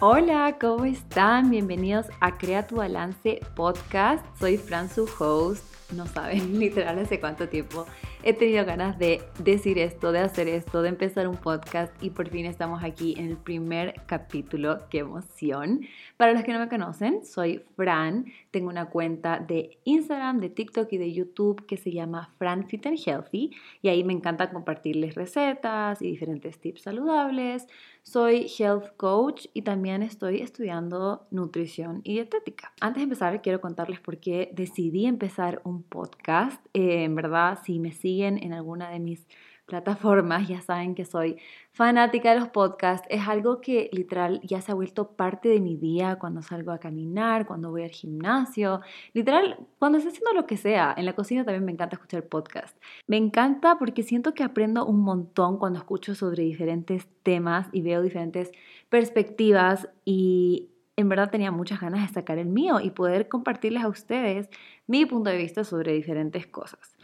Hola, ¿cómo están? Bienvenidos a Crea tu Balance Podcast. Soy Fran, su host. No saben literal hace cuánto tiempo he tenido ganas de decir esto, de hacer esto, de empezar un podcast y por fin estamos aquí en el primer capítulo. ¡Qué emoción! Para los que no me conocen, soy Fran. Tengo una cuenta de Instagram, de TikTok y de YouTube que se llama Fran Fit and Healthy y ahí me encanta compartirles recetas y diferentes tips saludables. Soy health coach y también estoy estudiando nutrición y dietética. Antes de empezar, quiero contarles por qué decidí empezar un podcast. Eh, en verdad, si me siguen en alguna de mis plataformas, ya saben que soy fanática de los podcasts. Es algo que literal ya se ha vuelto parte de mi día cuando salgo a caminar, cuando voy al gimnasio, literal cuando estoy haciendo lo que sea. En la cocina también me encanta escuchar podcast. Me encanta porque siento que aprendo un montón cuando escucho sobre diferentes temas y veo diferentes perspectivas y en verdad tenía muchas ganas de sacar el mío y poder compartirles a ustedes mi punto de vista sobre diferentes cosas.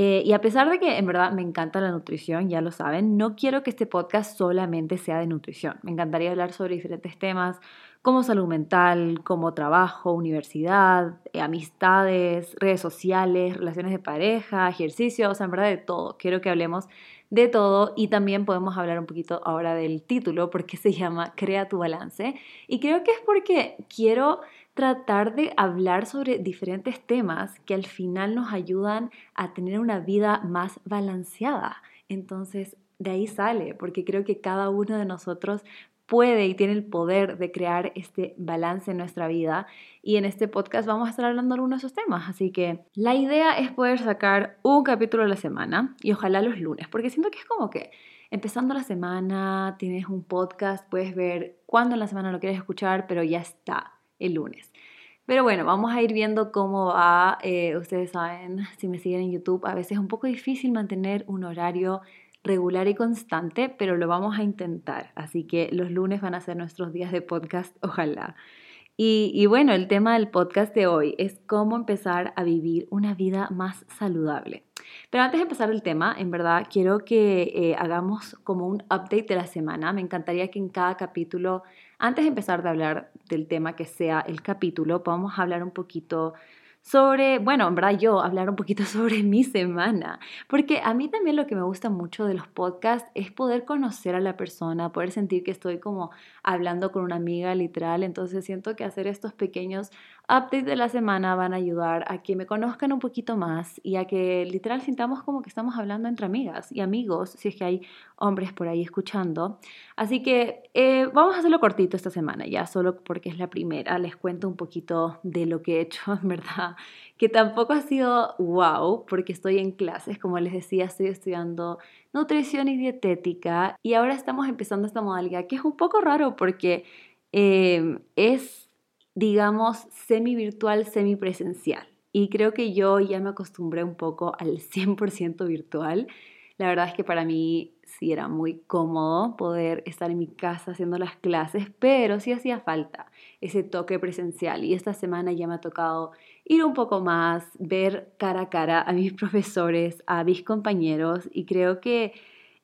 Eh, y a pesar de que en verdad me encanta la nutrición, ya lo saben, no quiero que este podcast solamente sea de nutrición. Me encantaría hablar sobre diferentes temas como salud mental, como trabajo, universidad, eh, amistades, redes sociales, relaciones de pareja, ejercicio, o sea, en verdad de todo. Quiero que hablemos de todo y también podemos hablar un poquito ahora del título porque se llama Crea tu balance. Y creo que es porque quiero tratar de hablar sobre diferentes temas que al final nos ayudan a tener una vida más balanceada. Entonces, de ahí sale, porque creo que cada uno de nosotros puede y tiene el poder de crear este balance en nuestra vida. Y en este podcast vamos a estar hablando de algunos de esos temas. Así que la idea es poder sacar un capítulo a la semana y ojalá los lunes, porque siento que es como que empezando la semana, tienes un podcast, puedes ver cuándo en la semana lo quieres escuchar, pero ya está el lunes. Pero bueno, vamos a ir viendo cómo va. Eh, ustedes saben, si me siguen en YouTube, a veces es un poco difícil mantener un horario regular y constante, pero lo vamos a intentar. Así que los lunes van a ser nuestros días de podcast, ojalá. Y, bueno, el tema del podcast de hoy es cómo empezar a vivir una vida más saludable. Pero antes de empezar el tema, en verdad quiero que eh, hagamos como un update de la semana. Me encantaría que en cada capítulo antes de empezar de hablar del tema que sea el capítulo, vamos a hablar un poquito sobre, bueno, en verdad yo hablar un poquito sobre mi semana, porque a mí también lo que me gusta mucho de los podcasts es poder conocer a la persona, poder sentir que estoy como hablando con una amiga literal, entonces siento que hacer estos pequeños updates de la semana van a ayudar a que me conozcan un poquito más y a que literal sintamos como que estamos hablando entre amigas y amigos, si es que hay hombres por ahí escuchando. Así que eh, vamos a hacerlo cortito esta semana, ya solo porque es la primera, les cuento un poquito de lo que he hecho, en verdad que tampoco ha sido wow, porque estoy en clases, como les decía, estoy estudiando nutrición y dietética y ahora estamos empezando esta modalidad que es un poco raro porque em, es, digamos, semi virtual, semi presencial. Y creo que yo ya me acostumbré un poco al 100% virtual. La verdad es que para mí sí era muy cómodo poder estar en mi casa haciendo las clases, pero sí hacía falta ese toque presencial. Y esta semana ya me ha tocado ir un poco más, ver cara a cara a mis profesores, a mis compañeros y creo que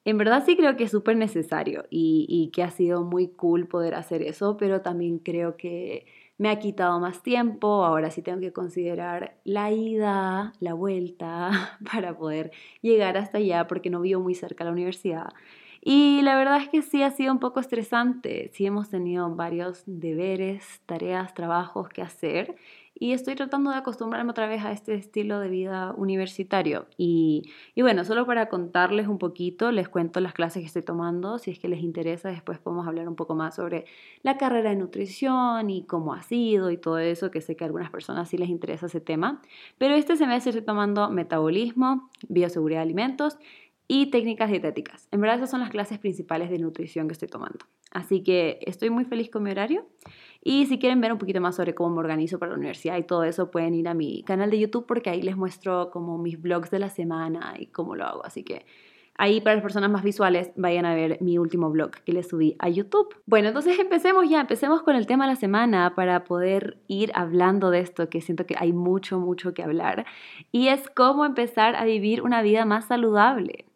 en verdad sí creo que es súper necesario y, y, que ha sido muy cool poder hacer eso, pero también creo que me ha quitado más tiempo, ahora sí tengo que considerar la ida, la vuelta para poder llegar hasta allá porque no vivo muy cerca la universidad. Y la verdad es que sí ha sido un poco estresante, sí hemos tenido varios deberes, tareas, trabajos que hacer y estoy tratando de acostumbrarme otra vez a este estilo de vida universitario. Y, y, bueno, solo para contarles un poquito, les cuento las clases que estoy tomando, si es que les interesa, después podemos hablar un poco más sobre la carrera de nutrición y cómo ha sido y todo eso, que sé que a algunas personas sí les interesa ese tema. Pero este semestre estoy tomando metabolismo, bioseguridad de alimentos y técnicas dietéticas. En verdad esas son las clases principales de nutrición que estoy tomando. Así que estoy muy feliz con mi horario y si quieren ver un poquito más sobre cómo me organizo para la universidad y todo eso, pueden ir a mi canal de YouTube porque ahí les muestro como mis vlogs de la semana y cómo lo hago. Así que ahí para las personas más visuales vayan a ver mi último vlog que les subí a YouTube. Bueno, entonces empecemos ya, empecemos con el tema de la semana para poder ir hablando de esto que siento que hay mucho, mucho que hablar. Y es cómo empezar a vivir una vida más saludable.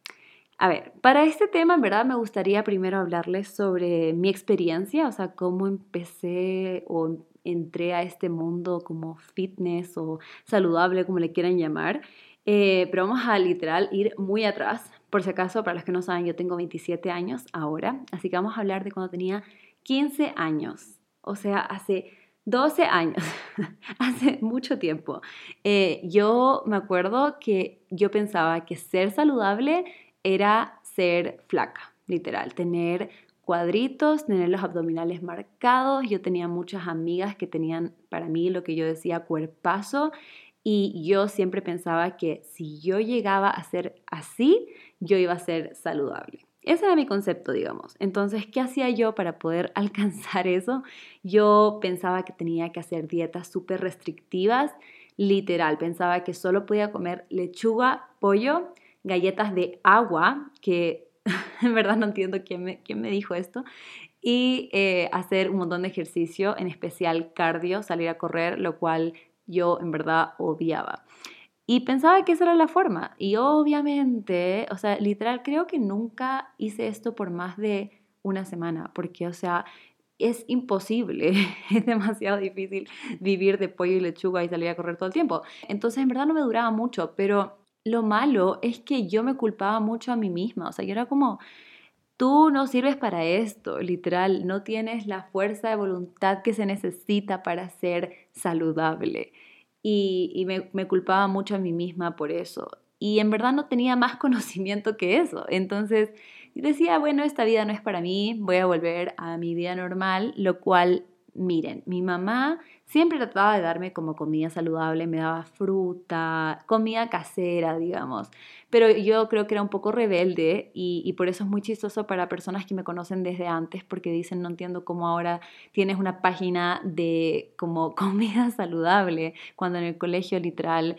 A ver, para este tema en verdad me gustaría primero hablarles sobre mi experiencia, o sea, cómo empecé o entré a este mundo como fitness o saludable, como le quieran llamar. Eh, pero vamos a literal ir muy atrás. Por si acaso, para los que no saben, yo tengo 27 años ahora, así que vamos a hablar de cuando tenía 15 años, o sea, hace 12 años, hace mucho tiempo. Eh, yo me acuerdo que yo pensaba que ser saludable era ser flaca, literal, tener cuadritos, tener los abdominales marcados. Yo tenía muchas amigas que tenían para mí lo que yo decía cuerpazo y yo siempre pensaba que si yo llegaba a ser así, yo iba a ser saludable. Ese era mi concepto, digamos. Entonces, ¿qué hacía yo para poder alcanzar eso? Yo pensaba que tenía que hacer dietas súper restrictivas, literal. Pensaba que solo podía comer lechuga, pollo, galletas de agua, que en verdad no entiendo quién me, quién me dijo esto, y eh, hacer un montón de ejercicio, en especial cardio, salir a correr, lo cual yo en verdad odiaba. Y pensaba que esa era la forma. Y obviamente, o sea, literal, creo que nunca hice esto por más de una semana, porque, o sea, es imposible, es demasiado difícil vivir de pollo y lechuga y salir a correr todo el tiempo. Entonces, en verdad no me duraba mucho, pero lo malo es que yo me culpaba mucho a mí misma, o sea, yo era como, tú no sirves para esto, literal, no tienes la fuerza de voluntad que se necesita para ser saludable. Y, me, me, culpaba mucho a mí misma por eso. Y en verdad no tenía más conocimiento que eso. Entonces decía, bueno, esta vida no es para mí, voy a volver a mi vida normal, lo cual Miren, mi mamá siempre trataba de darme como comida saludable, me daba fruta, comida casera, digamos. Pero yo creo que era un poco rebelde y, por eso es muy chistoso para personas que me conocen desde antes porque dicen, no entiendo cómo ahora tienes una página de como comida saludable, cuando en el colegio literal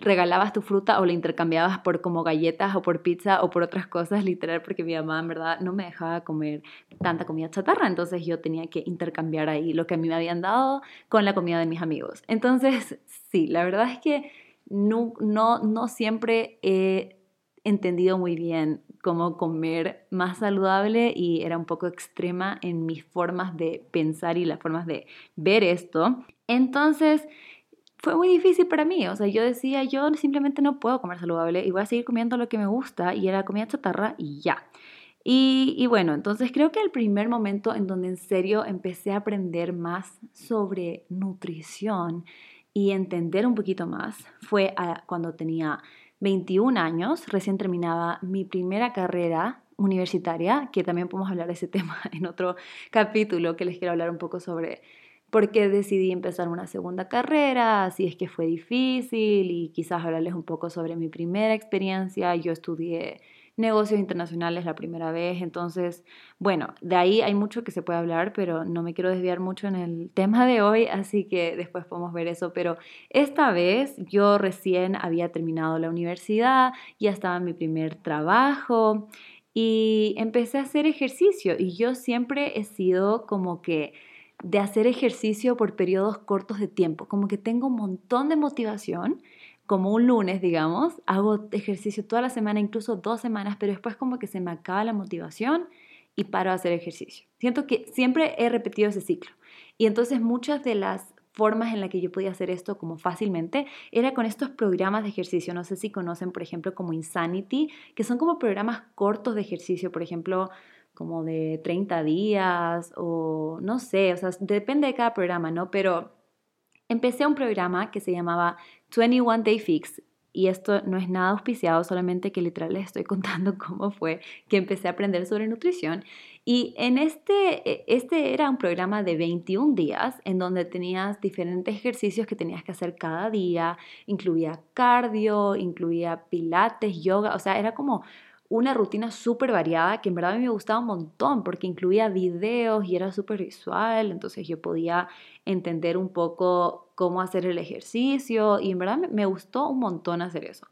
regalabas tu fruta o la intercambiabas por como galletas o por pizza o por otras cosas, literal, porque mi mamá en verdad no me dejaba comer tanta comida chatarra, entonces yo tenía que intercambiar ahí lo que a mí me habían dado con la comida de mis amigos. Entonces, sí, la verdad es que no, no, no siempre he entendido muy bien cómo comer más saludable y era un poco extrema en mis formas de pensar y las formas de ver esto. Entonces, fue muy difícil para mí. O sea, yo decía, yo simplemente no puedo comer saludable y voy a seguir comiendo lo que me gusta y era comida chatarra y ya. Y, bueno, entonces creo que el primer momento en donde en serio empecé a aprender más sobre nutrición y entender un poquito más fue cuando tenía 21 años, recién terminaba mi primera carrera universitaria, que también podemos hablar de ese tema en otro capítulo que les quiero hablar un poco sobre por qué decidí empezar una segunda carrera, si es que fue difícil y quizás hablarles un poco sobre mi primera experiencia. Yo estudié negocios internacionales la primera vez, entonces, bueno, de ahí hay mucho que se puede hablar, pero no me quiero desviar mucho en el tema de hoy, así que después podemos ver eso, pero esta vez yo recién había terminado la universidad, ya estaba en mi primer trabajo y empecé a hacer ejercicio y yo siempre he sido como que de hacer ejercicio por periodos cortos de tiempo, como que tengo un montón de motivación, como un lunes, digamos, hago ejercicio toda la semana, incluso dos semanas, pero después como que se me acaba la motivación y paro de hacer ejercicio. Siento que siempre he repetido ese ciclo. Y entonces muchas de las formas en las que yo podía hacer esto como fácilmente era con estos programas de ejercicio. No sé si conocen, por ejemplo, como Insanity, que son como programas cortos de ejercicio, por ejemplo, como de 30 días o no sé, o sea, depende de cada programa, ¿no? Pero empecé un programa que se llamaba 21 Day Fix y esto no es nada auspiciado, solamente que literal les estoy contando cómo fue que empecé a aprender sobre nutrición. Y en este, e, este era un programa de 21 días en donde tenías diferentes ejercicios que tenías que hacer cada día, incluía cardio, incluía pilates, yoga, o sea, era como una rutina súper variada que en verdad me gustaba un montón porque incluía videos y era súper visual, entonces yo podía entender un poco cómo hacer el ejercicio y en verdad me gustó un montón hacer eso.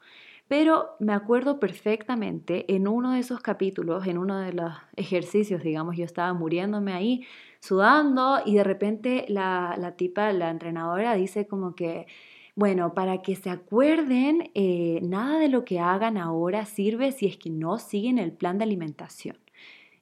Pero me acuerdo perfectamente en uno de esos capítulos, en uno de los ejercicios, digamos, yo estaba muriéndome ahí, sudando y de repente la, la tipa, la entrenadora dice como que bueno, para que se acuerden, eh, nada de lo que hagan ahora sirve si es que no siguen el plan de alimentación.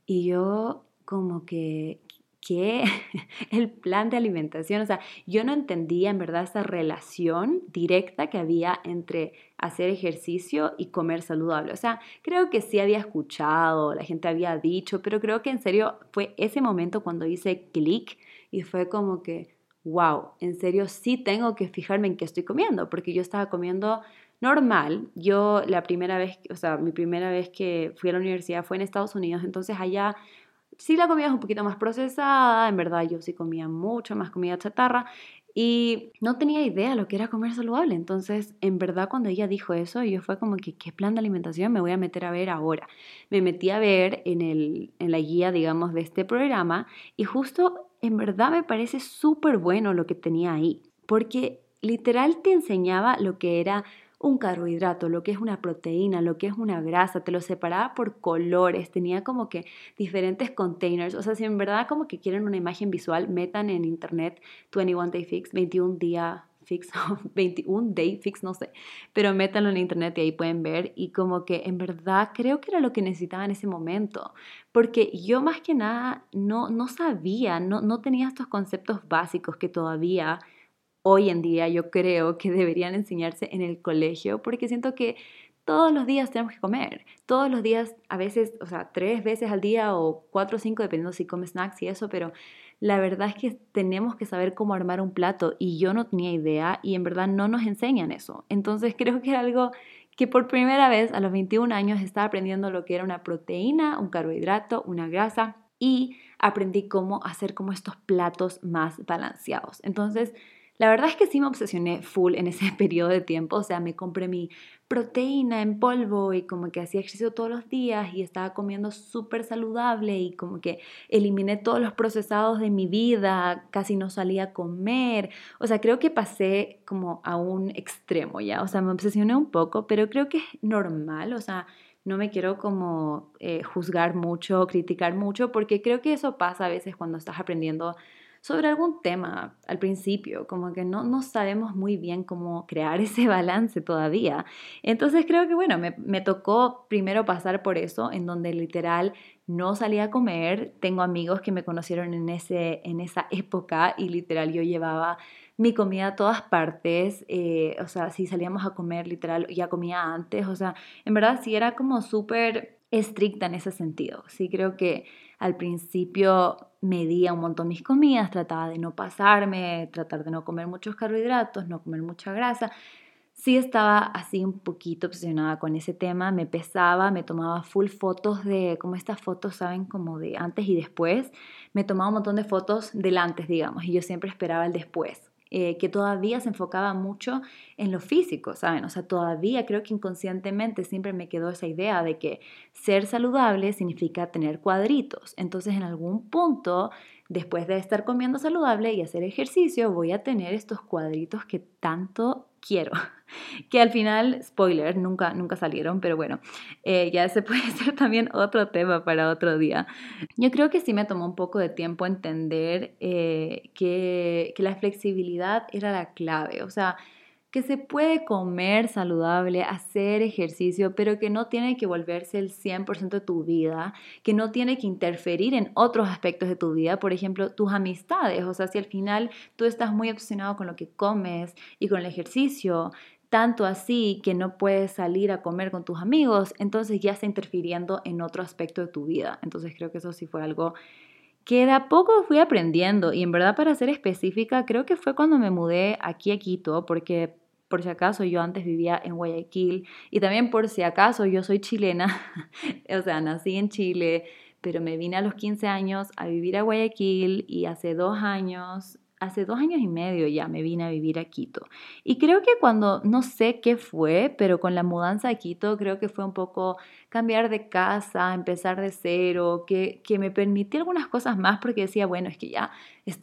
Y yo como que, ¿qué? el plan de alimentación, o sea, yo no entendía en verdad esa relación directa que había entre hacer ejercicio y comer saludable. O sea, creo que sí había escuchado, la gente había dicho, pero creo que en serio fue ese momento cuando hice clic y fue como que, wow, en serio sí tengo que fijarme en qué estoy comiendo, porque yo estaba comiendo normal. Yo la primera vez, o sea, mi primera vez que fui a la universidad fue en Estados Unidos, entonces allá sí la comida es un poquito más procesada, en verdad yo sí comía mucho más comida chatarra y no tenía idea lo que era comer saludable. Entonces, en verdad, cuando ella dijo eso, yo fue como que, ¿qué plan de alimentación me voy a meter a ver ahora? Me metí a ver en, el, en la guía, digamos, de este programa y justo, en verdad, me parece súper bueno lo que tenía ahí, porque literal te enseñaba lo que era un carbohidrato, lo que es una proteína, lo que es una grasa, te lo separaba por colores, tenía como que diferentes containers, o sea, si en verdad como que quieren una imagen visual, metan en internet 21 Day Fix, 21 día fix, 21 day fix, no sé, pero métanlo en internet y ahí pueden ver y como que en verdad creo que era lo que necesitaba en ese momento, porque yo más que nada no, no sabía, no, no tenía estos conceptos básicos que todavía hoy en día yo creo que deberían enseñarse en el colegio, porque siento que todos los días tenemos que comer, todos los días, a veces, o sea, tres veces al día o cuatro o cinco, dependiendo si comes snacks y eso, pero la verdad es que tenemos que saber cómo armar un plato y yo no tenía idea y en verdad no nos enseñan eso. Entonces creo que era algo que por primera vez a los 21 años estaba aprendiendo lo que era una proteína, un carbohidrato, una grasa y aprendí cómo hacer como estos platos más balanceados. Entonces, la verdad es que sí me obsesioné full en ese periodo de tiempo, o sea, me compré mi proteína en polvo y como que hacía ejercicio todos los días y estaba comiendo súper saludable y como que eliminé todos los procesados de mi vida, casi no salía a comer, o sea, creo que pasé como a un extremo ya, o sea, me obsesioné un poco, pero creo que es normal, o sea, no me quiero como eh, juzgar mucho, criticar mucho, porque creo que eso pasa a veces cuando estás aprendiendo sobre algún tema al principio, como que no, no sabemos muy bien cómo crear ese balance todavía. Entonces creo que bueno, me, me tocó primero pasar por eso, en donde literal no salía a comer. Tengo amigos que me conocieron en, ese, en esa época y literal yo llevaba mi comida a todas partes, eh, o sea, si salíamos a comer, literal, ya comía antes, o sea, en verdad sí era como súper estricta en ese sentido. Sí creo que al principio medía un montón mis comidas, trataba de no pasarme, tratar de no comer muchos carbohidratos, no comer mucha grasa. Sí estaba así un poquito obsesionada con ese tema, me pesaba, me tomaba full fotos de, como estas fotos, ¿saben? Como de antes y después. Me tomaba un montón de fotos del antes, digamos, y yo siempre esperaba el después. Eh, que todavía se enfocaba mucho en lo físico, ¿saben? O sea, todavía creo que inconscientemente siempre me quedó esa idea de que ser saludable significa tener cuadritos. Entonces, en algún punto, después de estar comiendo saludable y hacer ejercicio, voy a tener estos cuadritos que tanto quiero. Que al final, spoiler, nunca, nunca salieron, pero bueno, eh, ya ese puede ser también otro tema para otro día. Yo creo que sí me tomó un poco de tiempo entender eh, que, que la flexibilidad era la clave. O sea, que se puede comer saludable, hacer ejercicio, pero que no tiene que volverse el 100% de tu vida, que no tiene que interferir en otros aspectos de tu vida, por ejemplo, tus amistades. O sea, si al final tú estás muy obsesionado con lo que comes y con el ejercicio, tanto así que no puedes salir a comer con tus amigos, entonces ya está interfiriendo en otro aspecto de tu vida. Entonces creo que eso sí fue algo que de a poco fui aprendiendo y en verdad para ser específica creo que fue cuando me mudé aquí a Quito porque por si acaso yo antes vivía en Guayaquil y también por si acaso yo soy chilena, o sea, nací en Chile, pero me vine a los 15 años a vivir a Guayaquil y hace dos años hace dos años y medio ya me vine a vivir a Quito. Y creo que cuando, no sé qué fue, pero con la mudanza a Quito creo que fue un poco cambiar de casa, empezar de cero, que, que me permití algunas cosas más porque decía, bueno, es que ya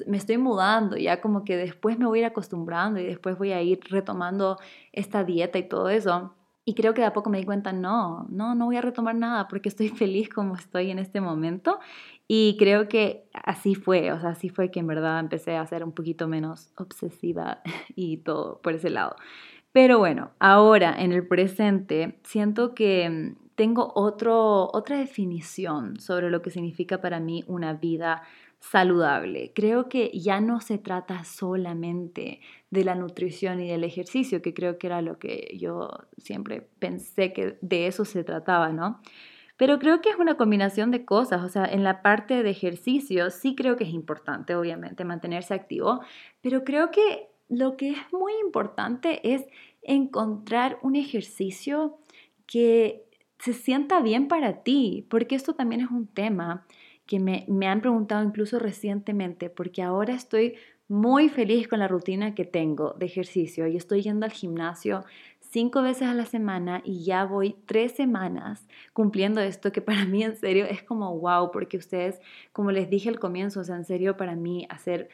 me estoy mudando, ya como que después me voy a ir acostumbrando y después voy a ir retomando esta dieta y todo eso. Y creo que de a poco me di cuenta, no, no, no voy a retomar nada porque estoy feliz como estoy en este momento. Y creo que así fue, o sea, así fue que en verdad empecé a ser un poquito menos obsesiva y todo por ese lado. Pero bueno, ahora en el presente siento que mm, tengo otro, otra definición sobre lo que significa para mí una vida saludable. Creo que ya no se trata solamente de la nutrición y del ejercicio, que creo que era lo que yo siempre pensé que de eso se trataba, ¿no? Pero creo que es una combinación de cosas, o sea, en la parte de ejercicio sí creo que es importante, obviamente, mantenerse activo, pero creo que lo que es muy importante es encontrar un ejercicio que se sienta bien para ti, porque esto también es un tema que me, me han preguntado incluso recientemente, porque ahora estoy muy feliz con la rutina que tengo de ejercicio y estoy yendo al gimnasio cinco veces a la semana y ya voy tres semanas cumpliendo esto que para mí en serio es como wow, porque ustedes, como les dije al comienzo, o sea, en serio para mí hacer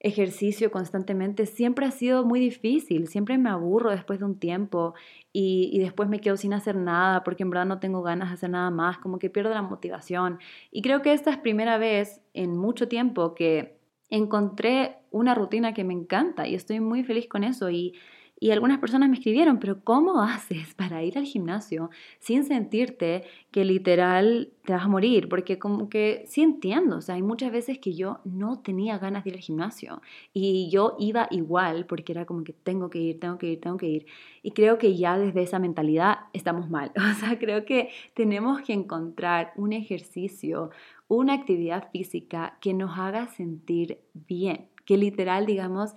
ejercicio constantemente siempre ha sido muy difícil, siempre me aburro después de un tiempo y, y, después me quedo sin hacer nada porque en verdad no tengo ganas de hacer nada más, como que pierdo la motivación. Y creo que esta es primera vez en mucho tiempo que encontré una rutina que me encanta y estoy muy feliz con eso y y algunas personas me escribieron, pero ¿cómo haces para ir al gimnasio sin sentirte que literal te vas a morir? Porque como que sí entiendo, o sea, hay muchas veces que yo no tenía ganas de ir al gimnasio y yo iba igual porque era como que tengo que ir, tengo que ir, tengo que ir. Y creo que ya desde esa mentalidad estamos mal. O sea, creo que tenemos que encontrar un ejercicio, una actividad física que nos haga sentir bien, que literal digamos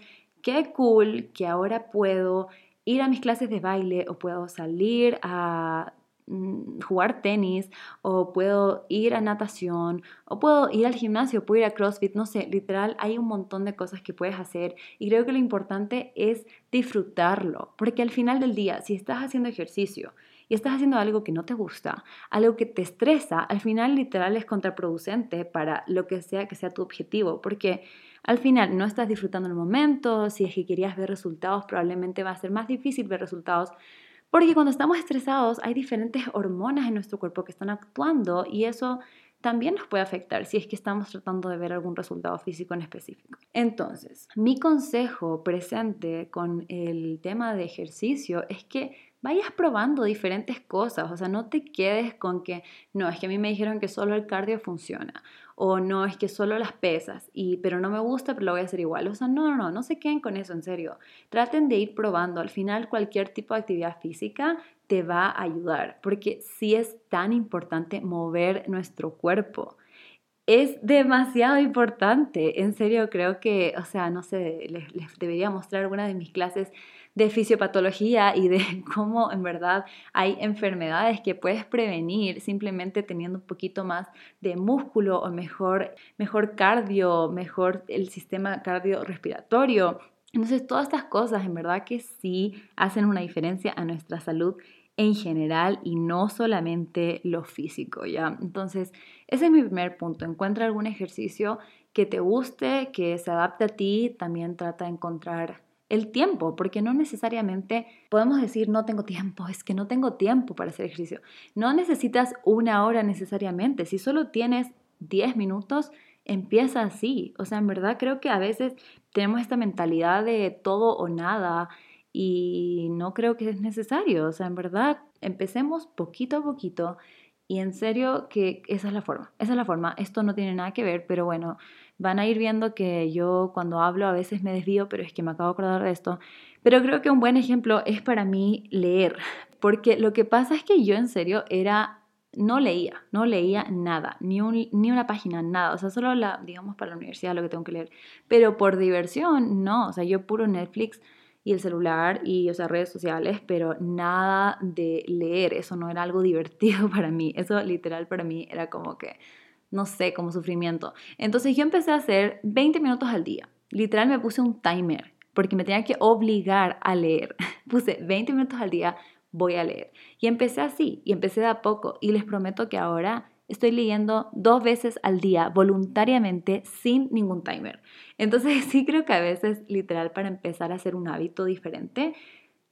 qué cool que ahora puedo ir a mis clases de baile o puedo salir a mm, jugar tenis o puedo ir a natación o puedo ir al gimnasio, puedo ir a CrossFit, no sé, literal hay un montón de cosas que puedes hacer y creo que lo importante es disfrutarlo, porque al final del día, si estás haciendo ejercicio y estás haciendo algo que no te gusta, algo que te estresa, al final literal es contraproducente para lo que sea que sea tu objetivo, porque al final no estás disfrutando el momento, si es que querías ver resultados, probablemente va a ser más difícil ver resultados, porque cuando estamos estresados hay diferentes hormonas en nuestro cuerpo que están actuando y eso también nos puede afectar si es que estamos tratando de ver algún resultado físico en específico. Entonces, mi consejo presente con el tema de ejercicio es que vayas probando diferentes cosas, o sea, no te quedes con que, no, es que a mí me dijeron que solo el cardio funciona, o no, es que solo las pesas, y, pero no me gusta, pero lo voy a hacer igual. O sea, no, no, no, no se queden con eso, en serio. Traten de ir probando. Al final, cualquier tipo de actividad física te va a ayudar, porque sí es tan importante mover nuestro cuerpo es demasiado importante. En serio, creo que, o sea, no sé, les, les, debería mostrar alguna de mis clases de fisiopatología y de cómo en verdad hay enfermedades que puedes prevenir simplemente teniendo un poquito más de músculo o mejor, mejor cardio, mejor el sistema cardiorrespiratorio. Entonces, todas estas cosas en verdad que sí hacen una diferencia a nuestra salud en general y no solamente lo físico, ¿ya? Entonces, ese es mi primer punto. Encuentra algún ejercicio que te guste, que se adapte a ti. También trata de encontrar el tiempo, porque no necesariamente podemos decir no tengo tiempo, es que no tengo tiempo para hacer ejercicio. No necesitas una hora necesariamente, si solo tienes 10 minutos, empieza así. O sea, en verdad creo que a veces tenemos esta mentalidad de todo o nada y no creo que es necesario. O sea, en verdad, empecemos poquito a poquito y en serio que esa es la forma, esa es la forma. Esto no tiene nada que ver, pero bueno, van a ir viendo que yo cuando hablo a veces me desvío, pero es que me acabo de acordar de esto. Pero creo que un buen ejemplo es para mí leer, porque lo que pasa es que yo en serio era, no leía, no leía nada, ni, un, ni una página, nada, o sea, solo la, digamos, para la universidad lo que tengo que leer, pero por diversión, no, o sea, yo puro Netflix y el celular y, o sea, redes sociales, pero nada de leer, eso no era algo divertido para mí, eso literal para mí era como que no sé, como sufrimiento. Entonces yo empecé a hacer 20 minutos al día. Literal me puse un timer porque me tenía que obligar a leer. Puse 20 minutos al día, voy a leer. Y empecé así, y empecé de a poco. Y les prometo que ahora estoy leyendo dos veces al día voluntariamente sin ningún timer. Entonces sí creo que a veces, literal, para empezar a hacer un hábito diferente,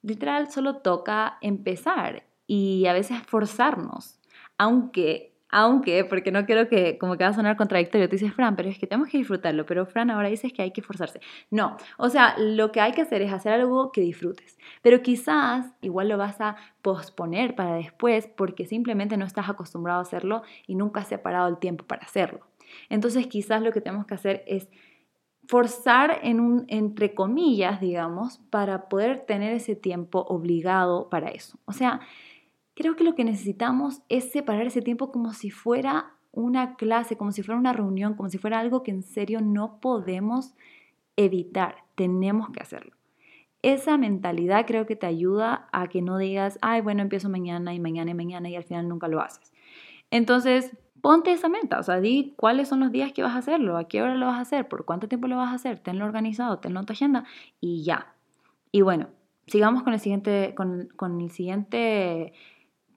literal solo toca empezar y a veces forzarnos, aunque aunque, porque no quiero que como que va a sonar contradictorio, tú dices, Fran, pero es que tenemos que disfrutarlo, pero Fran ahora dices que hay que forzarse. No, o sea, lo que hay que hacer es hacer algo que disfrutes, pero quizás igual lo vas a posponer para después porque simplemente no estás acostumbrado a hacerlo y nunca has separado el tiempo para hacerlo. Entonces quizás lo que tenemos que hacer es forzar en un, entre comillas, digamos, para poder tener ese tiempo obligado para eso. O sea, creo que lo que necesitamos es separar ese tiempo como si fuera una clase, como si fuera una reunión, como si fuera algo que en serio no podemos evitar, tenemos que hacerlo. Esa mentalidad creo que te ayuda a que no digas, ay, bueno, empiezo mañana y mañana y mañana y al final nunca lo haces. Entonces, ponte esa meta, o sea, di cuáles son los días que vas a hacerlo, a qué hora lo vas a hacer, por cuánto tiempo lo vas a hacer, tenlo organizado, tenlo en tu agenda y ya. Y bueno, sigamos con el siguiente, con, con el siguiente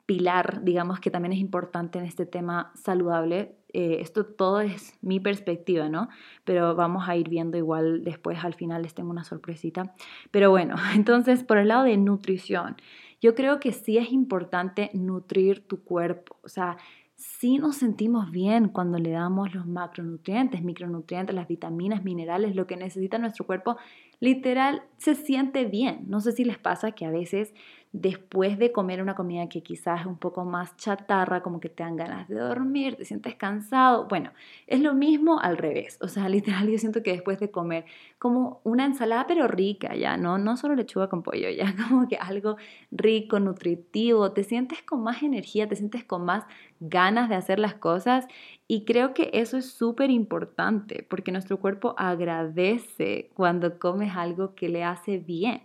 pilar, digamos, que también es importante en este tema saludable. Eh, esto todo es mi perspectiva, ¿no? Pero vamos a ir viendo igual después, al final les tengo una sorpresita. Pero bueno, entonces por el lado de nutrición, yo creo que sí es importante nutrir tu cuerpo, o sea, sí nos sentimos bien cuando le damos los macronutrientes, micronutrientes, las vitaminas, minerales, lo que necesita nuestro cuerpo, literal se siente bien. No sé si les pasa que a veces después de comer una comida que quizás es un poco más chatarra, como que te dan ganas de dormir, te sientes cansado. Bueno, es lo mismo al revés. O sea, literal yo siento que después de comer como una ensalada pero rica, ya, no, no solo lechuga con pollo, ya, como que algo rico, nutritivo, te sientes con más energía, te sientes con más ganas de hacer las cosas y creo que eso es súper importante porque nuestro cuerpo agradece cuando comes algo que le hace bien.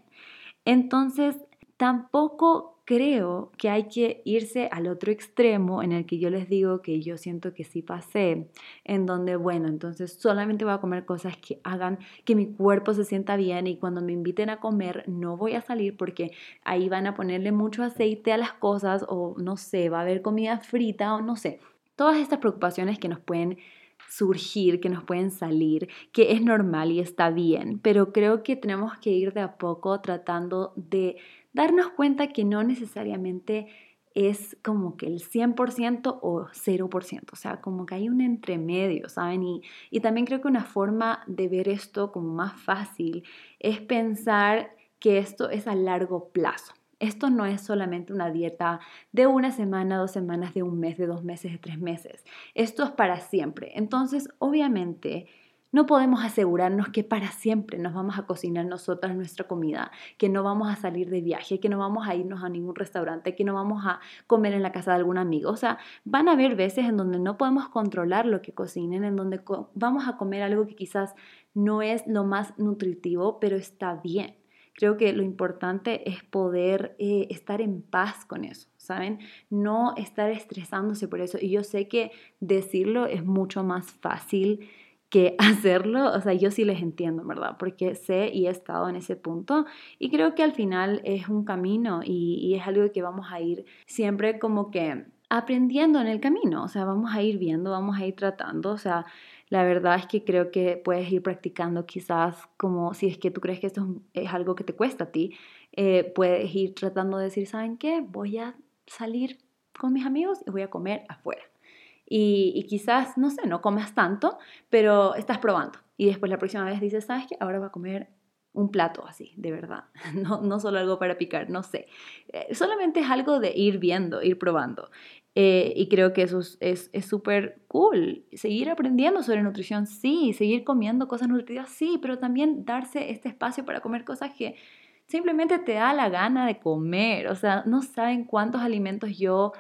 Entonces, tampoco creo que hay que irse al otro extremo en el que yo les digo que yo siento que sí pasé, en donde, bueno, entonces solamente voy a comer cosas que hagan que mi cuerpo se sienta bien y cuando me inviten a comer no voy a salir porque ahí van a ponerle mucho aceite a las cosas o no sé, va a haber comida frita o no sé. Todas estas preocupaciones que nos pueden surgir, que nos pueden salir, que es normal y está bien, pero creo que tenemos que ir de a poco tratando de darnos cuenta que no necesariamente es como que el 100% o 0%, o sea, como que hay un entremedio, ¿saben? Y, y también creo que una forma de ver esto como más fácil es pensar que esto es a largo plazo. Esto no es solamente una dieta de una semana, dos semanas, de un mes, de dos meses, de tres meses. Esto es para siempre. Entonces, obviamente, no podemos asegurarnos que para siempre nos vamos a cocinar nosotras nuestra comida, que no vamos a salir de viaje, que no vamos a irnos a ningún restaurante, que no vamos a comer en la casa de algún amigo. O sea, van a haber veces en donde no podemos controlar lo que cocinen, en donde vamos a comer algo que quizás no es lo más nutritivo, pero está bien. Creo que lo importante es poder eh, estar en paz con eso, ¿saben? No estar estresándose por eso. Y yo sé que decirlo es mucho más fácil que hacerlo, o sea, yo sí les entiendo, ¿verdad? Porque sé y he estado en ese punto y creo que al final es un camino y, es algo que vamos a ir siempre como que aprendiendo en el camino, o sea, vamos a ir viendo, vamos a ir tratando, o sea, la verdad es que creo que puedes ir practicando quizás como si es que tú crees que esto es algo que te cuesta a ti, eh, puedes ir tratando de decir, ¿saben qué? Voy a salir con mis amigos y voy a comer afuera. Y, quizás, no sé, no comas tanto, pero estás probando. Y después la próxima vez dices, ¿sabes qué? Ahora voy a comer un plato así, de verdad. No, no solo algo para picar, no sé. Eh, solamente es algo de ir viendo, ir probando. Eh, y creo que eso es súper cool. Seguir aprendiendo sobre nutrición, sí. Seguir comiendo cosas nutritivas, sí. Pero también darse este espacio para comer cosas que simplemente te da la gana de comer. O sea, no saben cuántos alimentos yo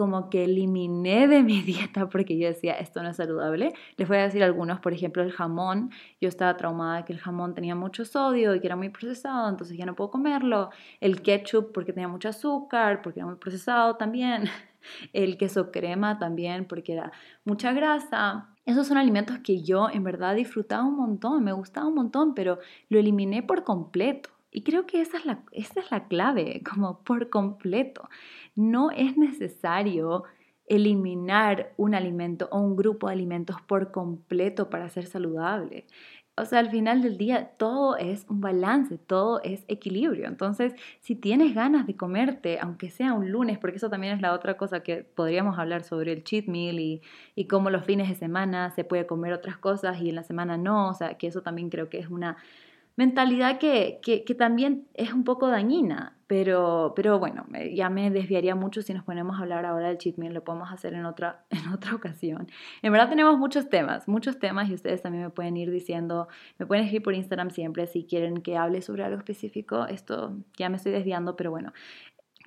como que eliminé de mi dieta porque yo decía, esto no es saludable. Les voy a decir algunos, por ejemplo, el jamón. Yo estaba traumada que el jamón tenía mucho sodio y que era muy procesado, entonces ya no puedo comerlo. El ketchup porque tenía mucho azúcar, porque era muy procesado también. El queso crema también porque era mucha grasa. Esos son alimentos que yo en verdad disfrutaba un montón, me gustaba un montón, pero lo eliminé por completo. Y creo que esa es la, esa es la clave, como por completo. No es necesario eliminar un alimento o un grupo de alimentos por completo para ser saludable. o sea, al final del día todo es un balance, todo es equilibrio. Entonces, si tienes ganas de comerte, aunque sea un lunes, porque eso también es la otra cosa que podríamos hablar sobre el cheat meal y, y cómo los fines de semana se puede comer otras cosas y en la semana no, o sea, que eso también creo que es una mentalidad que, que, también es un poco dañina, pero, pero bueno, ya me desviaría mucho si nos ponemos a hablar ahora del cheat meal, lo podemos hacer en otra, en otra ocasión. En verdad tenemos muchos temas, muchos temas y ustedes también me pueden ir diciendo, me pueden escribir por Instagram siempre si quieren que hable sobre algo específico, esto ya me estoy desviando, pero bueno.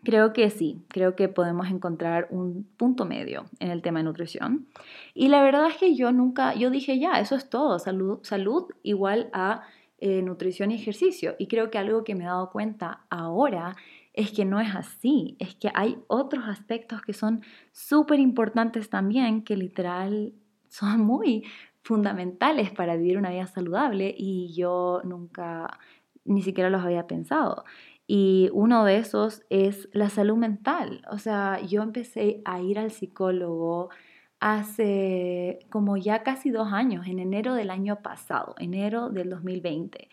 Creo que sí, creo que podemos encontrar un punto medio en el tema de nutrición. Y la verdad es que yo nunca, yo dije ya, eso es todo, salud, salud igual a eh, nutrición y ejercicio. Y creo que algo que me he dado cuenta ahora es que no es así, es que hay otros aspectos que son súper importantes también, que literal son muy fundamentales para vivir una vida saludable y yo nunca ni siquiera los había pensado. Y uno de esos es la salud mental. O sea, yo empecé a ir al psicólogo hace como ya casi dos años, en enero del año pasado, enero del 2020.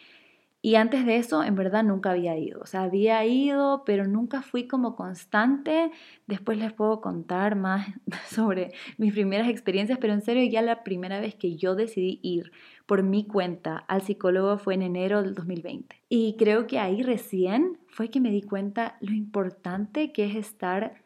Y antes de eso, en verdad, nunca había ido. O sea, había ido, pero nunca fui como constante. Después les puedo contar más sobre mis primeras experiencias, pero en serio, ya la primera vez que yo decidí ir por mi cuenta al psicólogo fue en enero del 2020. Y creo que ahí recién fue que me di cuenta lo importante que es estar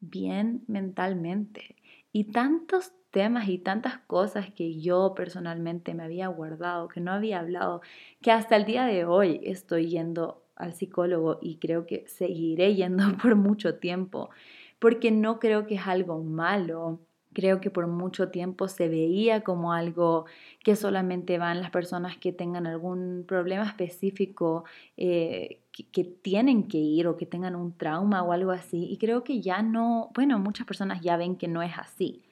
bien mentalmente. Y tantos temas y tantas cosas que yo personalmente me había guardado, que no había hablado, que hasta el día de hoy estoy yendo al psicólogo y creo que seguiré yendo por mucho tiempo, porque no creo que es algo malo. Creo que por mucho tiempo se veía como algo que solamente van las personas que tengan algún problema específico, eh, que, tienen que ir o que tengan un trauma o algo así. Y creo que ya no, bueno, muchas personas ya ven que no es así.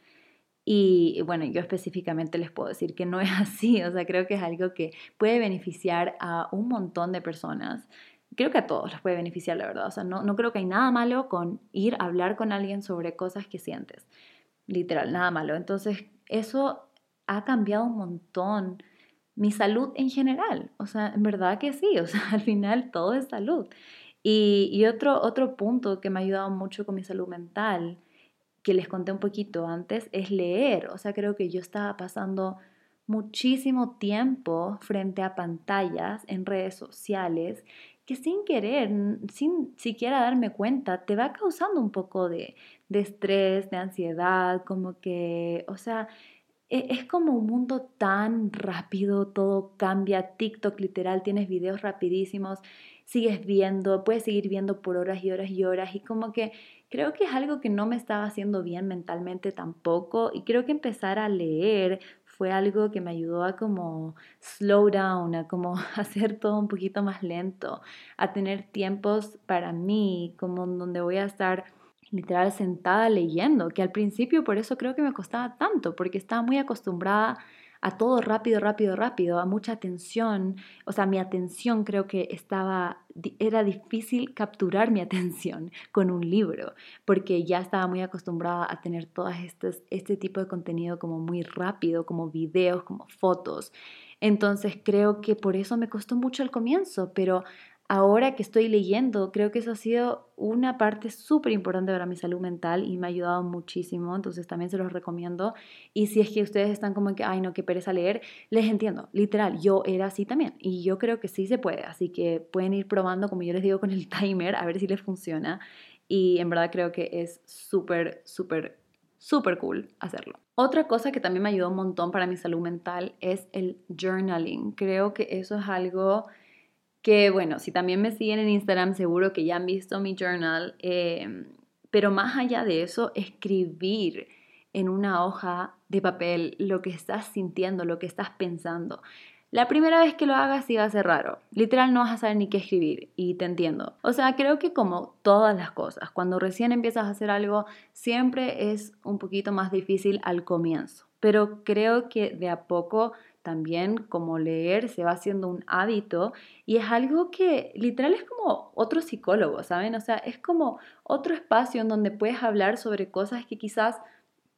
Y bueno, yo específicamente les puedo decir que no es así, o sea, creo que es algo que puede beneficiar a un montón de personas. Creo que a todos les puede beneficiar, la verdad. O sea, no, no creo que hay nada malo con ir a hablar con alguien sobre cosas que sientes. Literal, nada malo. Entonces, eso ha cambiado un montón mi salud en general. O sea, en verdad que sí, o sea, al final todo es salud. Y, y, otro, otro punto que me ha ayudado mucho con mi salud mental, que les conté un poquito antes, es leer. O sea, creo que yo estaba pasando muchísimo tiempo frente a pantallas en redes sociales que sin querer, sin siquiera darme cuenta, te va causando un poco de, estrés, de ansiedad, como que, o sea, e, es como un mundo tan rápido, todo cambia, TikTok literal, tienes videos rapidísimos, sigues viendo, puedes seguir viendo por horas y horas y horas y como que creo que es algo que no me estaba haciendo bien mentalmente tampoco y creo que empezar a leer fue algo que me ayudó a como slow down, a como hacer todo un poquito más lento, a tener tiempos para mí, como donde voy a estar literal sentada leyendo, que al principio por eso creo que me costaba tanto, porque estaba muy acostumbrada a todo rápido, rápido, rápido, a mucha atención. O sea, mi atención creo que estaba, era difícil capturar mi atención con un libro, porque ya estaba muy acostumbrada a tener estas, este tipo de contenido como muy rápido, como videos, como fotos. Entonces creo que por eso me costó mucho el comienzo, pero ahora que estoy leyendo, creo que eso ha sido una parte súper importante para mi salud mental y me ha ayudado muchísimo, entonces también se los recomiendo. Y si es que ustedes están como que, ay no, qué pereza leer, les entiendo, literal, yo era así también y yo creo que sí se puede, así que pueden ir probando, como yo les digo, con el timer, a ver si les funciona. Y en verdad creo que es súper, súper, súper cool hacerlo. Otra cosa que también me ayudó un montón para mi salud mental es el journaling. Creo que eso es algo que bueno, si también me siguen en Instagram seguro que ya han visto mi journal, em, pero más allá de eso, escribir en una hoja de papel lo que estás sintiendo, lo que estás pensando. La primera vez que lo hagas sí va a ser raro. Literal no vas a saber ni qué escribir y te entiendo. O sea, creo que como todas las cosas, cuando recién empiezas a hacer algo, siempre es un poquito más difícil al comienzo. Pero creo que de a poco también como leer se va haciendo un hábito y es algo que literal es como otro psicólogo, ¿saben? O sea, es como otro espacio en donde puedes hablar sobre cosas que quizás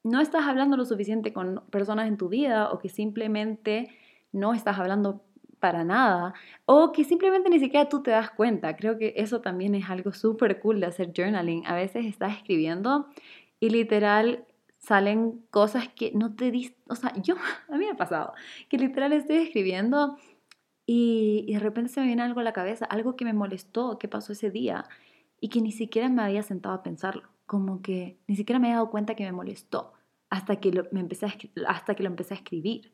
no estás hablando lo suficiente con personas en tu vida o que simplemente no estás hablando para nada o que simplemente ni siquiera tú te das cuenta. Creo que eso también es algo súper cool de hacer journaling. A veces estás escribiendo y literal salen cosas que no te diste, o sea, yo, a mí me ha pasado, que literal estoy escribiendo y, y, de repente se me viene algo a la cabeza, algo que me molestó, que pasó ese día y que ni siquiera me había sentado a pensarlo, como que ni siquiera me había dado cuenta que me molestó hasta que lo, me empecé hasta que lo empecé a escribir.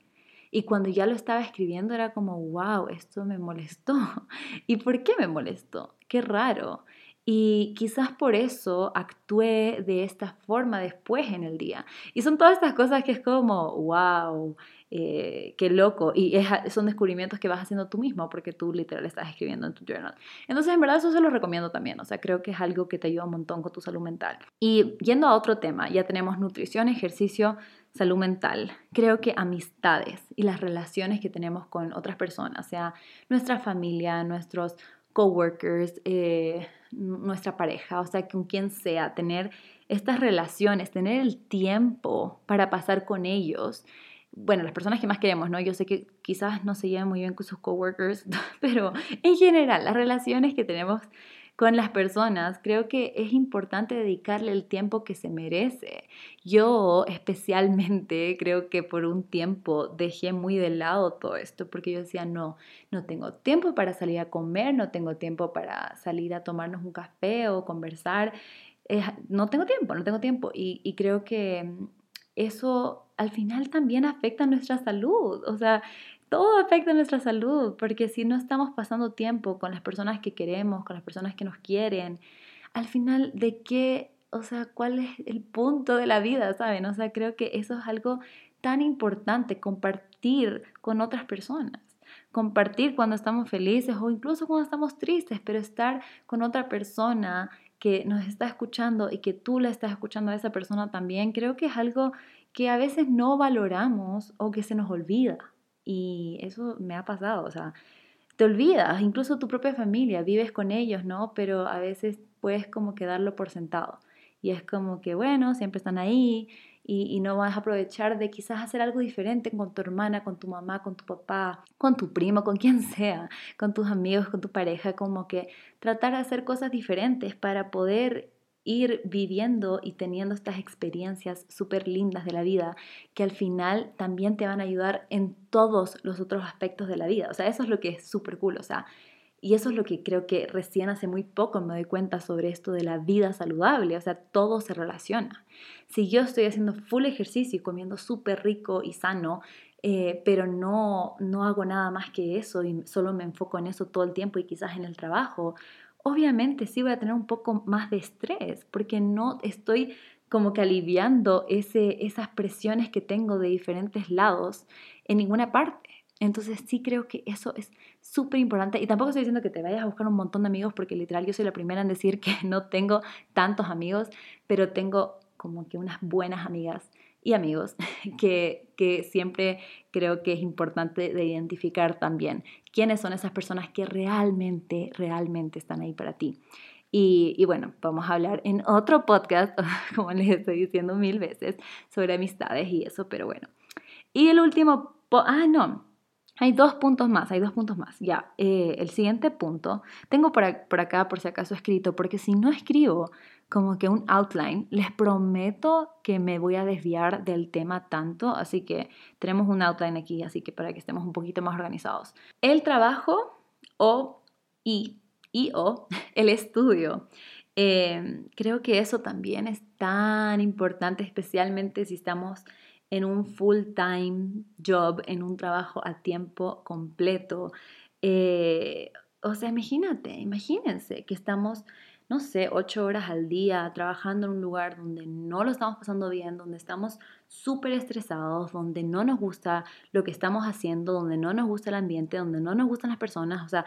Y cuando ya lo estaba escribiendo era como, wow, esto me molestó. ¿Y por qué me molestó? Qué raro. Y quizás por eso actué de esta forma después en el día. Y son todas estas cosas que es como, wow, eh, qué loco. Y son descubrimientos que vas haciendo tú mismo porque tú literal estás escribiendo en tu journal. Entonces, en verdad, eso se lo recomiendo también. O sea, creo que es algo que te ayuda un montón con tu salud mental. Y yendo a otro tema, ya tenemos nutrición, ejercicio, salud mental. Creo que amistades y las relaciones que tenemos con otras personas, sea nuestra familia, nuestros coworkers, eh, nuestra pareja, o sea, con quien sea, tener estas relaciones, tener el tiempo para pasar con ellos. Bueno, las personas que más queremos, ¿no? Yo sé que quizás no se lleven muy bien con sus coworkers, pero en general, las relaciones que tenemos con las personas, creo que es importante dedicarle el tiempo que se merece. Yo especialmente creo que por un tiempo dejé muy de lado todo esto porque yo decía, no, no tengo tiempo para salir a comer, no tengo tiempo para salir a tomarnos un café o conversar. no tengo tiempo, no tengo tiempo. Y, y creo que eso al final también afecta nuestra salud. O sea, todo afecta nuestra salud, porque si no estamos pasando tiempo con las personas que queremos, con las personas que nos quieren, al final, ¿de qué, o sea, cuál es el punto de la vida, saben? O sea, creo que eso es algo tan importante, compartir con otras personas compartir cuando estamos felices o incluso cuando estamos tristes, pero estar con otra persona que nos está escuchando y que tú la estás escuchando a esa persona también, creo que es algo que a veces no valoramos o que se nos olvida. Y eso me ha pasado, o sea, te olvidas, incluso tu propia familia, vives con ellos, ¿no? Pero a veces puedes como quedarlo por sentado. Y es como que, bueno, siempre están ahí y, y, no vas a aprovechar de quizás hacer algo diferente con tu hermana, con tu mamá, con tu papá, con tu primo, con quien sea, con tus amigos, con tu pareja, como que tratar de hacer cosas diferentes para poder ir viviendo y teniendo estas experiencias súper lindas de la vida que al final también te van a ayudar en todos los otros aspectos de la vida. O sea, eso es lo que es súper cool. O sea, y eso es lo que creo que recién hace muy poco me doy cuenta sobre esto de la vida saludable. O sea, todo se relaciona. Si yo estoy haciendo full ejercicio y comiendo súper rico y sano, eh, pero no, no hago nada más que eso y solo me enfoco en eso todo el tiempo y quizás en el trabajo, obviamente sí voy a tener un poco más de estrés porque no estoy como que aliviando esas presiones que tengo de diferentes lados en ninguna parte. Entonces sí creo que eso es súper importante y tampoco estoy diciendo que te vayas a buscar un montón de amigos porque literal yo soy la primera en decir que no tengo tantos amigos, pero tengo como que unas buenas amigas y amigos que, que siempre creo que es importante de identificar también quiénes son esas personas que realmente, realmente están ahí para ti. Y, y, bueno, vamos a hablar en otro podcast, como les estoy diciendo mil veces, sobre amistades y eso, pero bueno. Y el último, ah, no, hay dos puntos más, hay dos puntos más. Ya, eh, el siguiente punto, tengo por, por acá por si acaso escrito, porque si no escribo, como que un outline. Les prometo que me voy a desviar del tema tanto, así que tenemos un outline aquí, así que para que estemos un poquito más organizados. El trabajo o y, y o el estudio. Em, creo que eso también es tan importante, especialmente si estamos en un full-time job, en un trabajo a tiempo completo. Eh, o sea, imagínate, imagínense que estamos no sé, ocho horas al día trabajando en un lugar donde no lo estamos pasando bien, donde estamos súper estresados, donde no nos gusta lo que estamos haciendo, donde no nos gusta el ambiente, donde no nos gustan las personas, o sea,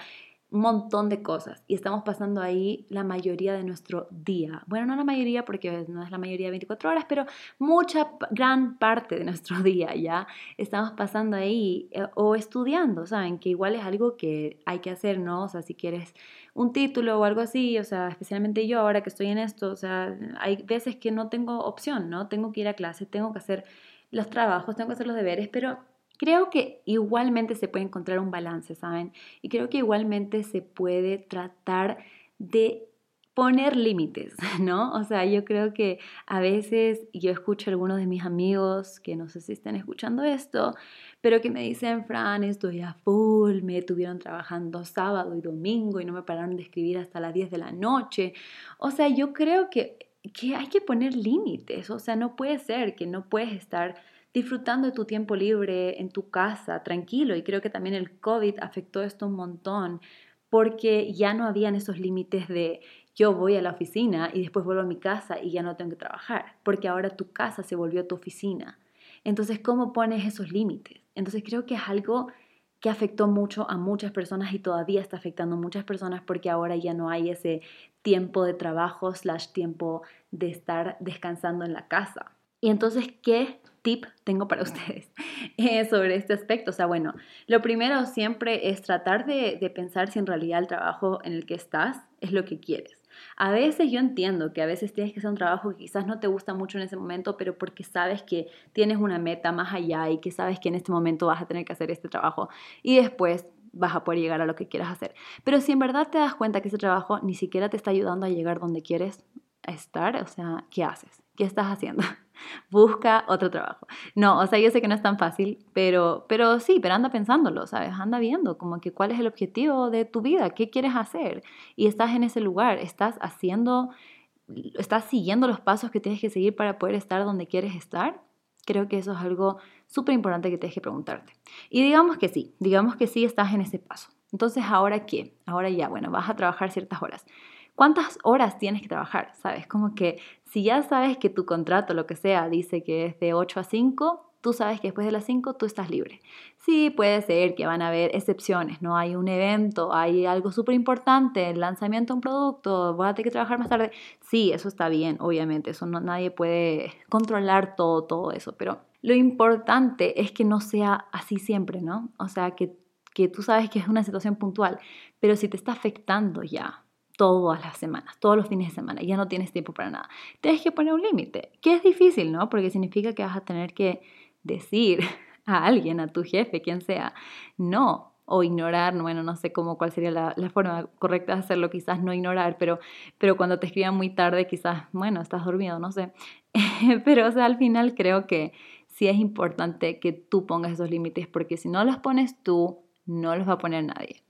montón de cosas y estamos pasando ahí la mayoría de nuestro día. Bueno, no la mayoría porque no es la mayoría de 24 horas, pero mucha, gran parte de nuestro día ya estamos pasando ahí eh, o estudiando, ¿saben? Que igual es algo que hay que hacer, ¿no? O sea, si quieres un título o algo así, o sea, especialmente yo ahora que estoy en esto, o sea, hay veces que no tengo opción, ¿no? Tengo que ir a clase, tengo que hacer los trabajos, tengo que hacer los deberes, pero Creo que igualmente se puede encontrar un balance, ¿saben? Y creo que igualmente se puede tratar de poner límites, ¿no? O sea, yo creo que a veces yo escucho a algunos de mis amigos que no sé si están escuchando esto, pero que me dicen, Fran, estoy a full, me tuvieron trabajando sábado y domingo y no me pararon de escribir hasta las 10 de la noche. O sea, yo creo que, que hay que poner límites, o sea, no puede ser que no puedes estar disfrutando de tu tiempo libre en tu casa, tranquilo, y creo que también el COVID afectó esto un montón porque ya no habían esos límites de yo voy a la oficina y después vuelvo a mi casa y ya no tengo que trabajar, porque ahora tu casa se volvió tu oficina. Entonces, ¿cómo pones esos límites? Entonces, creo que es algo que afectó mucho a muchas personas y todavía está afectando a muchas personas porque ahora ya no hay ese tiempo de trabajo slash tiempo de estar descansando en la casa. Y entonces, ¿qué tip tengo para ustedes eh, sobre este aspecto? O sea, bueno, lo primero siempre es tratar de, de pensar si en realidad el trabajo en el que estás es lo que quieres. A veces yo entiendo que a veces tienes que hacer un trabajo que quizás no te gusta mucho en ese momento, pero porque sabes que tienes una meta más allá y que sabes que en este momento vas a tener que hacer este trabajo y después vas a poder llegar a lo que quieras hacer. Pero si en verdad te das cuenta que ese trabajo ni siquiera te está ayudando a llegar donde quieres estar, o sea, ¿qué haces? ¿Qué estás haciendo? busca otro trabajo. No, o sea, yo sé que no es tan fácil, pero, pero sí, pero anda pensándolo, ¿sabes? Anda viendo como que cuál es el objetivo de tu vida, qué quieres hacer. Y estás en ese lugar, estás haciendo, estás siguiendo los pasos que tienes que seguir para poder estar donde quieres estar. Creo que eso es algo súper importante que tienes que preguntarte. Y digamos que sí, digamos que sí estás en ese paso. Entonces, ¿ahora qué? Ahora ya, bueno, vas a trabajar ciertas horas. ¿Cuántas horas tienes que trabajar? ¿Sabes? Como que si ya sabes que tu contrato, lo que sea, dice que es de 8 a 5, tú sabes que después de las 5 tú estás libre. Sí, puede ser que van a haber excepciones, ¿no? Hay un evento, hay algo súper importante, el lanzamiento de un producto, voy a tener que trabajar más tarde. Sí, eso está bien, obviamente, eso no, nadie puede controlar todo, todo eso, pero lo importante es que no sea así siempre, ¿no? O sea, que, que tú sabes que es una situación puntual, pero si te está afectando ya, todas las semanas, todos los fines de semana, ya no tienes tiempo para nada. Tienes que poner un límite, que es difícil, ¿no? Porque significa que vas a tener que decir a alguien, a tu jefe, quien sea, no, o ignorar, bueno, no sé cómo, cuál sería la, forma correcta de hacerlo, quizás no ignorar, pero, pero cuando te escriban muy tarde, quizás, bueno, estás dormido, no sé. pero, o sea, al final creo que sí es importante que tú pongas esos límites, porque si no los pones tú, no los va a poner nadie.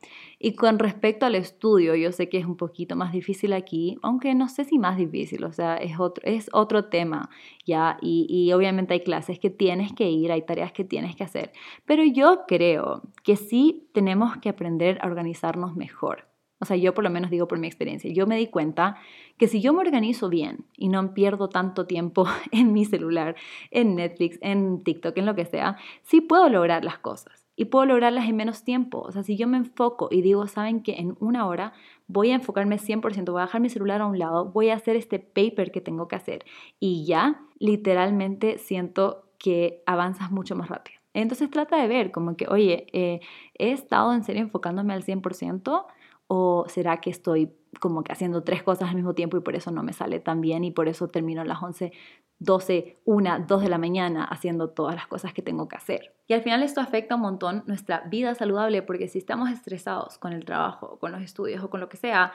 Y con respecto al estudio, yo sé que es un poquito más difícil aquí, aunque no sé si más difícil, o sea, es otro, es otro tema, ¿ya? Y, y obviamente hay clases que tienes que ir, hay tareas que tienes que hacer, pero yo creo que sí tenemos que aprender a organizarnos mejor. O sea, yo por lo menos digo por mi experiencia, yo me di cuenta que si yo me organizo bien y no pierdo tanto tiempo en mi celular, en Netflix, en TikTok, en lo que sea, sí puedo lograr las cosas y puedo lograrlas en menos tiempo. O sea, si yo me enfoco y digo, saben que en una hora voy a enfocarme 100%, voy a dejar mi celular a un lado, voy a hacer este paper que tengo que hacer y ya literalmente siento que avanzas mucho más rápido. Entonces trata de ver como que, oye, eh, ¿he estado en serio enfocándome al 100%? ¿O será que estoy como que haciendo tres cosas al mismo tiempo y por eso no me sale tan bien y por eso termino a las 11, 12, 1, 2 de la mañana haciendo todas las cosas que tengo que hacer? Y al final esto afecta un montón nuestra vida saludable porque si estamos estresados con el trabajo, con los estudios o con lo que sea,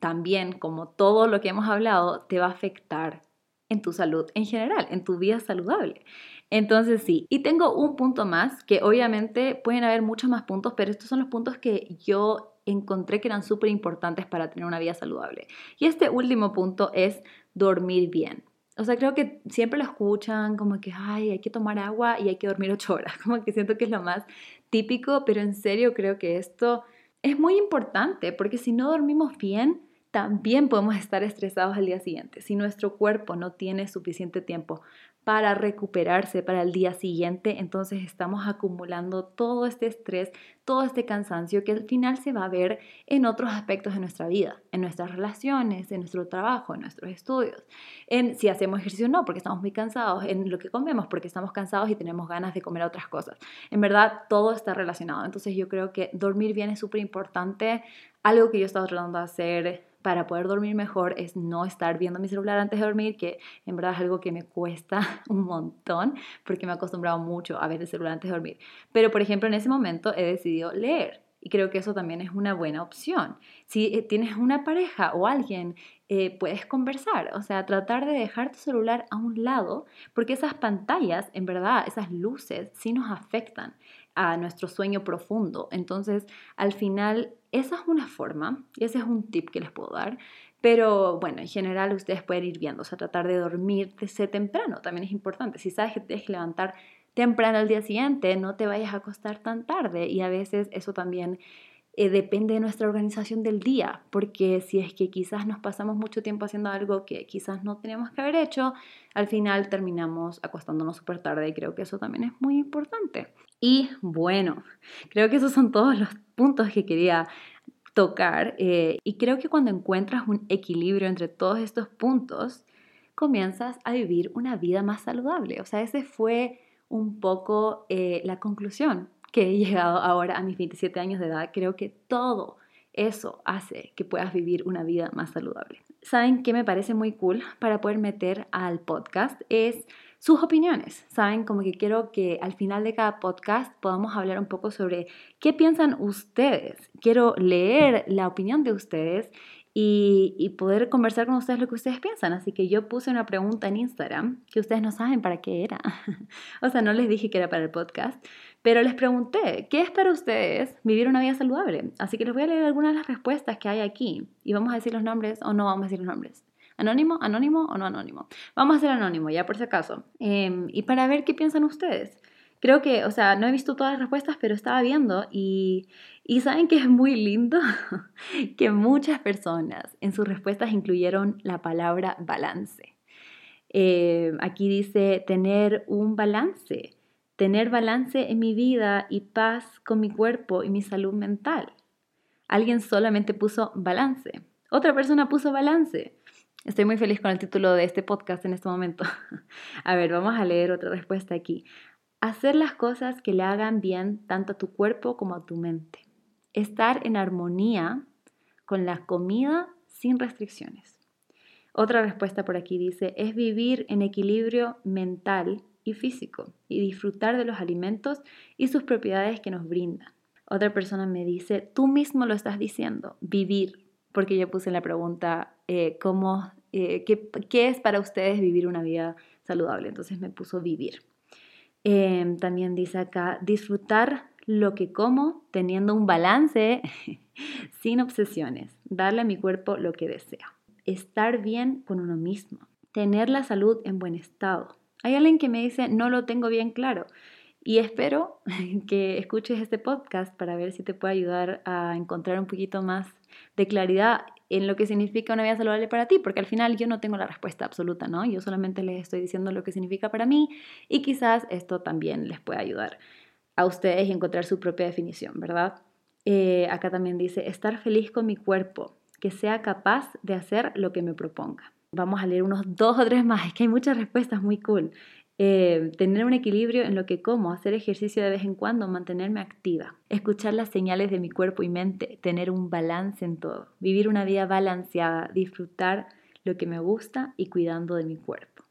también como todo lo que hemos hablado te va a afectar en tu salud en general, en tu vida saludable. Entonces sí, y tengo un punto más, que obviamente pueden haber muchos más puntos, pero estos son los puntos que yo encontré que eran súper importantes para tener una vida saludable. Y este último punto es dormir bien. O sea, creo que siempre lo escuchan como que, ay, hay que tomar agua y hay que dormir ocho horas. Como que siento que es lo más típico, pero en serio creo que esto es muy importante porque si no dormimos bien, también podemos estar estresados al día siguiente. Si nuestro cuerpo no tiene suficiente tiempo para recuperarse para el día siguiente, entonces estamos acumulando todo este estrés, todo este cansancio que al final se va a ver en otros aspectos de nuestra vida, en nuestras relaciones, en nuestro trabajo, en nuestros estudios, en si hacemos ejercicio o no, porque estamos muy cansados, en lo que comemos, porque estamos cansados y tenemos ganas de comer otras cosas. En verdad, todo está relacionado. Entonces yo creo que dormir bien es súper importante, algo que yo he estado tratando de hacer para poder dormir mejor es no estar viendo mi celular antes de dormir, que en verdad es algo que me cuesta un montón porque me he acostumbrado mucho a ver el celular antes de dormir. Pero, por ejemplo, en ese momento he decidido leer. Y creo que eso también es una buena opción. Si eh, tienes una pareja o alguien, eh, puedes conversar, o sea, tratar de dejar tu celular a un lado, porque esas pantallas, en verdad, esas luces, sí nos afectan a nuestro sueño profundo. Entonces, al final, esa es una forma, y ese es un tip que les puedo dar. Pero bueno, en general ustedes pueden ir viendo, o sea, tratar de dormirse temprano también es importante. Si sabes que tienes que levantar temprano al día siguiente, no te vayas a acostar tan tarde. Y a veces eso también eh, depende de nuestra organización del día, porque si es que quizás nos pasamos mucho tiempo haciendo algo que quizás no teníamos que haber hecho, al final terminamos acostándonos súper tarde y creo que eso también es muy importante. Y bueno, creo que esos son todos los puntos que quería tocar eh, y creo que cuando encuentras un equilibrio entre todos estos puntos, comienzas a vivir una vida más saludable. O sea, ese fue un poco eh, la conclusión que he llegado ahora a mis 27 años de edad. Creo que todo eso hace que puedas vivir una vida más saludable. ¿Saben qué me parece muy cool para poder meter al podcast? Es sus opiniones. Saben, como que quiero que al final de cada podcast podamos hablar un poco sobre qué piensan ustedes. Quiero leer la opinión de ustedes y, poder conversar con ustedes lo que ustedes piensan. Así que yo puse una pregunta en Instagram que ustedes no saben para qué era. o sea, no les dije que era para el podcast, pero les pregunté, ¿qué es para ustedes vivir una vida saludable? Así que les voy a leer algunas de las respuestas que hay aquí y vamos a decir los nombres o no vamos a decir los nombres. ¿Anónimo, anónimo o no anónimo? Vamos a hacer anónimo, ya por si acaso. Em, y para ver qué piensan ustedes. Creo que, o sea, no he visto todas las respuestas, pero estaba viendo y, y saben que es muy lindo que muchas personas en sus respuestas incluyeron la palabra balance. Em, aquí dice tener un balance, tener balance en mi vida y paz con mi cuerpo y mi salud mental. Alguien solamente puso balance. Otra persona puso balance. Estoy muy feliz con el título de este podcast en este momento. a ver, vamos a leer otra respuesta aquí. Hacer las cosas que le hagan bien tanto a tu cuerpo como a tu mente. Estar en armonía con la comida sin restricciones. Otra respuesta por aquí dice, es vivir en equilibrio mental y físico y disfrutar de los alimentos y sus propiedades que nos brindan. Otra persona me dice, tú mismo lo estás diciendo, vivir, porque yo puse en la pregunta eh, cómo eh, ¿qué, es para ustedes vivir una vida saludable. Entonces me puso vivir. Em, también dice acá, disfrutar lo que como teniendo un balance sin obsesiones, darle a mi cuerpo lo que desea, estar bien con uno mismo, tener la salud en buen estado. Hay alguien que me dice, no lo tengo bien claro. Y espero que escuches este podcast para ver si te puede ayudar a encontrar un poquito más de claridad en lo que significa una vida saludable para ti, porque al final yo no tengo la respuesta absoluta, ¿no? Yo solamente les estoy diciendo lo que significa para mí y quizás esto también les pueda ayudar a ustedes a encontrar su propia definición, ¿verdad? Eh, acá también dice, estar feliz con mi cuerpo, que sea capaz de hacer lo que me proponga. Vamos a leer unos dos o tres más, es que hay muchas respuestas muy cool. Eh, tener un equilibrio en lo que como, hacer ejercicio de vez en cuando, mantenerme activa, escuchar las señales de mi cuerpo y mente, tener un balance en todo, vivir una vida balanceada, disfrutar lo que me gusta y cuidando de mi cuerpo.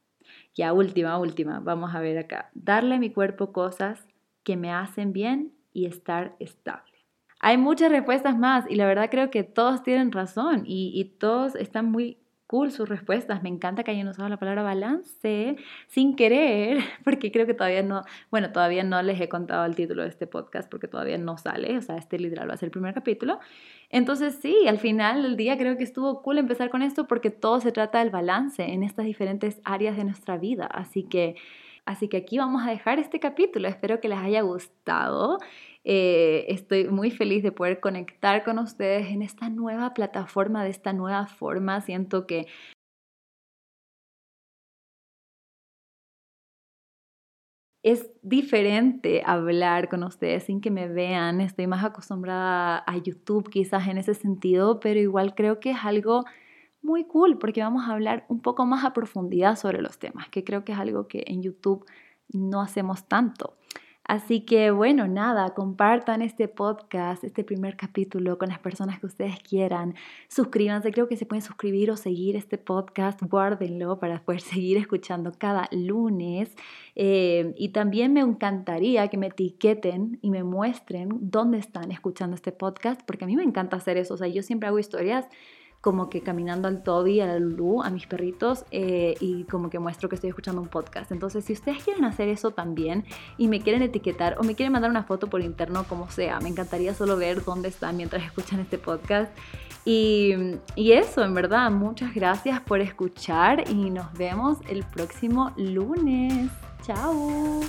Ya última, última, vamos a ver acá, darle a mi cuerpo cosas que me hacen bien y estar estable. Hay muchas respuestas más y la verdad creo que todos tienen razón y, y todos están muy cool sus respuestas. Me encanta que hayan usado la palabra balance sin querer, porque creo que todavía no, bueno, todavía no les he contado el título de este podcast porque todavía no sale, o sea, este literal va a ser el primer capítulo. Entonces sí, al final del día creo que estuvo cool empezar con esto porque todo se trata del balance en estas diferentes áreas de nuestra vida. Así que, así que aquí vamos a dejar este capítulo. Espero que les haya gustado. Eh, estoy muy feliz de poder conectar con ustedes en esta nueva plataforma, de esta nueva forma. Siento que es diferente hablar con ustedes sin que me vean. Estoy más acostumbrada a YouTube quizás en ese sentido, pero igual creo que es algo muy cool porque vamos a hablar un poco más a profundidad sobre los temas, que creo que es algo que en YouTube no hacemos tanto. Así que bueno, nada, compartan este podcast, este primer capítulo con las personas que ustedes quieran. Suscríbanse, creo que se pueden suscribir o seguir este podcast, guárdenlo para poder seguir escuchando cada lunes. Eh, y también me encantaría que me etiqueten y me muestren dónde están escuchando este podcast, porque a mí me encanta hacer eso. O sea, yo siempre hago historias como que caminando al Toby, a la Lulu, a mis perritos eh, y como que muestro que estoy escuchando un podcast. Entonces, si ustedes quieren hacer eso también y me quieren etiquetar o me quieren mandar una foto por interno, como sea, me encantaría solo ver dónde están mientras escuchan este podcast. Y, y eso, en verdad, muchas gracias por escuchar y nos vemos el próximo lunes. Chao.